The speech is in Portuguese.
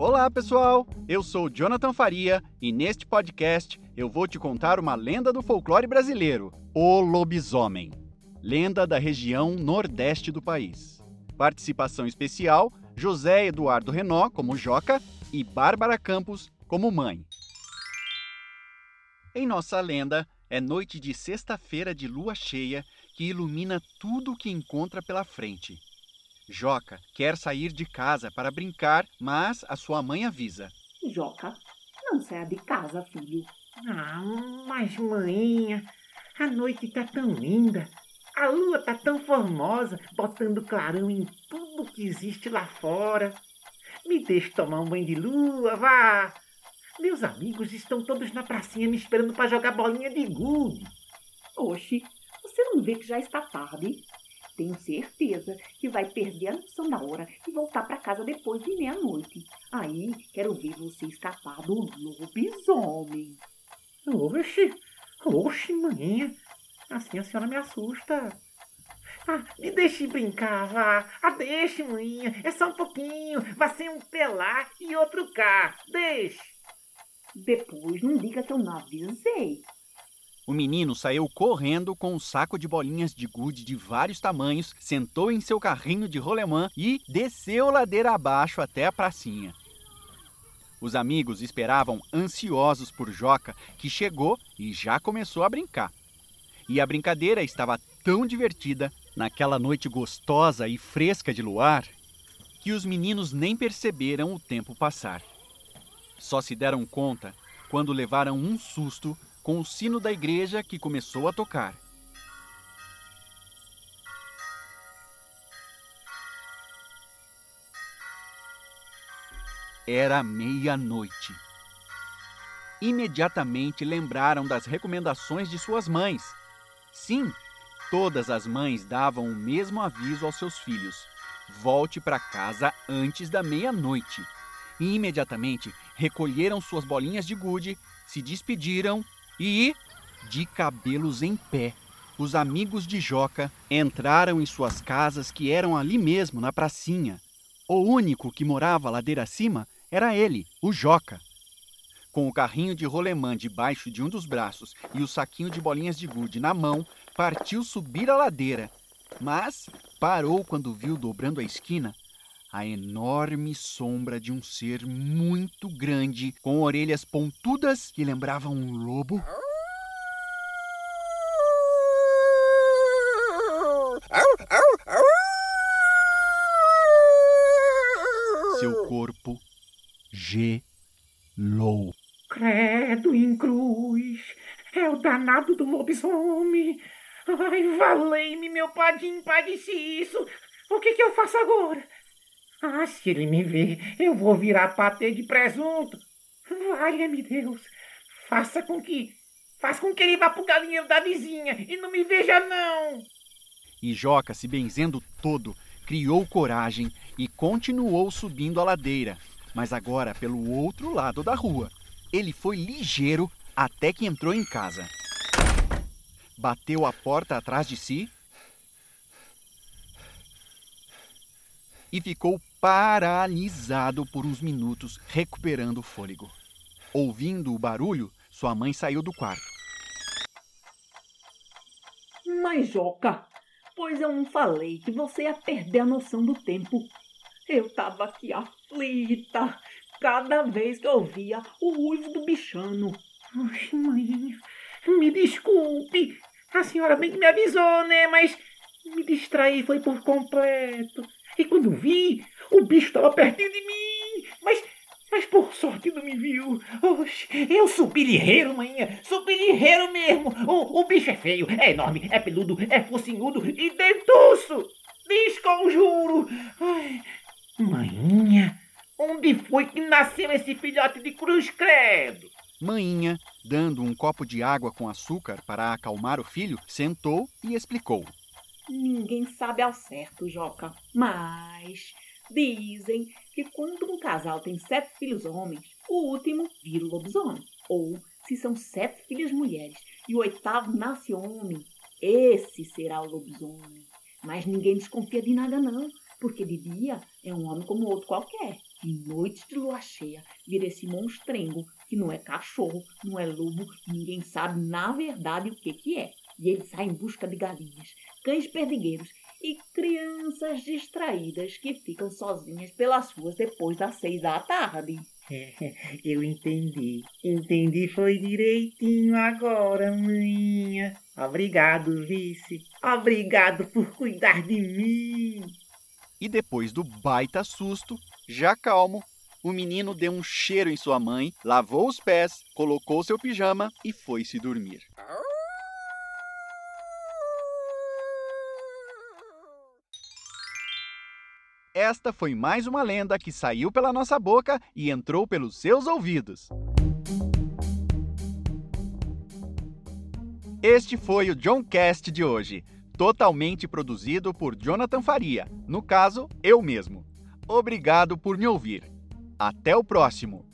Olá, pessoal! Eu sou Jonathan Faria e neste podcast eu vou te contar uma lenda do folclore brasileiro: o lobisomem. Lenda da região nordeste do país. Participação especial: José Eduardo Renó como Joca e Bárbara Campos como mãe. Em nossa lenda, é noite de sexta-feira de lua cheia que ilumina tudo o que encontra pela frente. Joca quer sair de casa para brincar, mas a sua mãe avisa. Joca, não saia de casa, filho. Ah, mas mãinha, a noite tá tão linda. A lua tá tão formosa, botando clarão em tudo que existe lá fora. Me deixe tomar um banho de lua, vá. Meus amigos estão todos na pracinha me esperando para jogar bolinha de gude. Oxe, você não vê que já está tarde? Tenho certeza que vai perder a noção da hora e voltar para casa depois de meia-noite. Aí quero ver você escapar do lobisomem. Oxe, oxe, mãe. Assim a senhora me assusta. Ah, me deixe brincar, vá. Ah, deixe, mãe. É só um pouquinho. Vai ser um pelar e outro cá. Deixe. Depois não diga que eu não avisei. O menino saiu correndo com um saco de bolinhas de gude de vários tamanhos, sentou em seu carrinho de rolemã e desceu ladeira abaixo até a pracinha. Os amigos esperavam ansiosos por Joca, que chegou e já começou a brincar. E a brincadeira estava tão divertida, naquela noite gostosa e fresca de luar, que os meninos nem perceberam o tempo passar. Só se deram conta quando levaram um susto com o sino da igreja que começou a tocar. Era meia-noite. Imediatamente lembraram das recomendações de suas mães. Sim, todas as mães davam o mesmo aviso aos seus filhos: volte para casa antes da meia-noite. E imediatamente recolheram suas bolinhas de gude, se despediram e, de cabelos em pé, os amigos de Joca entraram em suas casas que eram ali mesmo, na pracinha. O único que morava ladeira acima era ele, o Joca. Com o carrinho de rolemã debaixo de um dos braços e o saquinho de bolinhas de gude na mão, partiu subir a ladeira. Mas parou quando viu dobrando a esquina a enorme sombra de um ser muito grande, com orelhas pontudas que lembravam um lobo. Seu corpo gelou. Credo em cruz, é o danado do lobisomem. Ai, valei-me, meu padinho isso. O que, que eu faço agora? Ah, se ele me ver, eu vou virar patê de presunto. Valha-me Deus, faça com que. Faça com que ele vá pro galinheiro da vizinha e não me veja, não. E Joca, se benzendo todo, criou coragem e continuou subindo a ladeira, mas agora pelo outro lado da rua. Ele foi ligeiro até que entrou em casa. Bateu a porta atrás de si e ficou paralisado por uns minutos, recuperando o fôlego. Ouvindo o barulho, sua mãe saiu do quarto. Mas, Joca, pois eu não falei que você ia perder a noção do tempo. Eu tava aqui aflita cada vez que eu via o uivo do bichano. Ai, mãe, me desculpe. A senhora bem que me avisou, né? Mas me distraí foi por completo. E quando vi, o bicho estava pertinho de mim. Mas, mas por sorte não me viu. Oxe, eu sou birreiro, manhã. Sou birreiro mesmo. O, o bicho é feio, é enorme, é peludo, é focinhudo e dentuço. Desconjuro. Ai, manhinha, onde foi que nasceu esse filhote de cruz credo? Maninha, dando um copo de água com açúcar para acalmar o filho, sentou e explicou. Ninguém sabe ao certo, Joca, mas dizem que quando um casal tem sete filhos homens, o último vira o lobisomem. Ou, se são sete filhas mulheres e o oitavo nasce homem, esse será o lobisomem. Mas ninguém desconfia de nada, não, porque de dia é um homem como outro qualquer. Em noites de lua cheia, vira esse monstrengo, que não é cachorro, não é lobo, ninguém sabe na verdade o que que é. E ele sai em busca de galinhas, cães perdigueiros e crianças distraídas que ficam sozinhas pelas ruas depois das seis da tarde. Eu entendi. Entendi foi direitinho agora, manhã. Obrigado, vice. Obrigado por cuidar de mim. E depois do baita susto, já calmo, o menino deu um cheiro em sua mãe, lavou os pés, colocou seu pijama e foi se dormir. Esta foi mais uma lenda que saiu pela nossa boca e entrou pelos seus ouvidos. Este foi o John Cast de hoje, totalmente produzido por Jonathan Faria, no caso, eu mesmo. Obrigado por me ouvir. Até o próximo!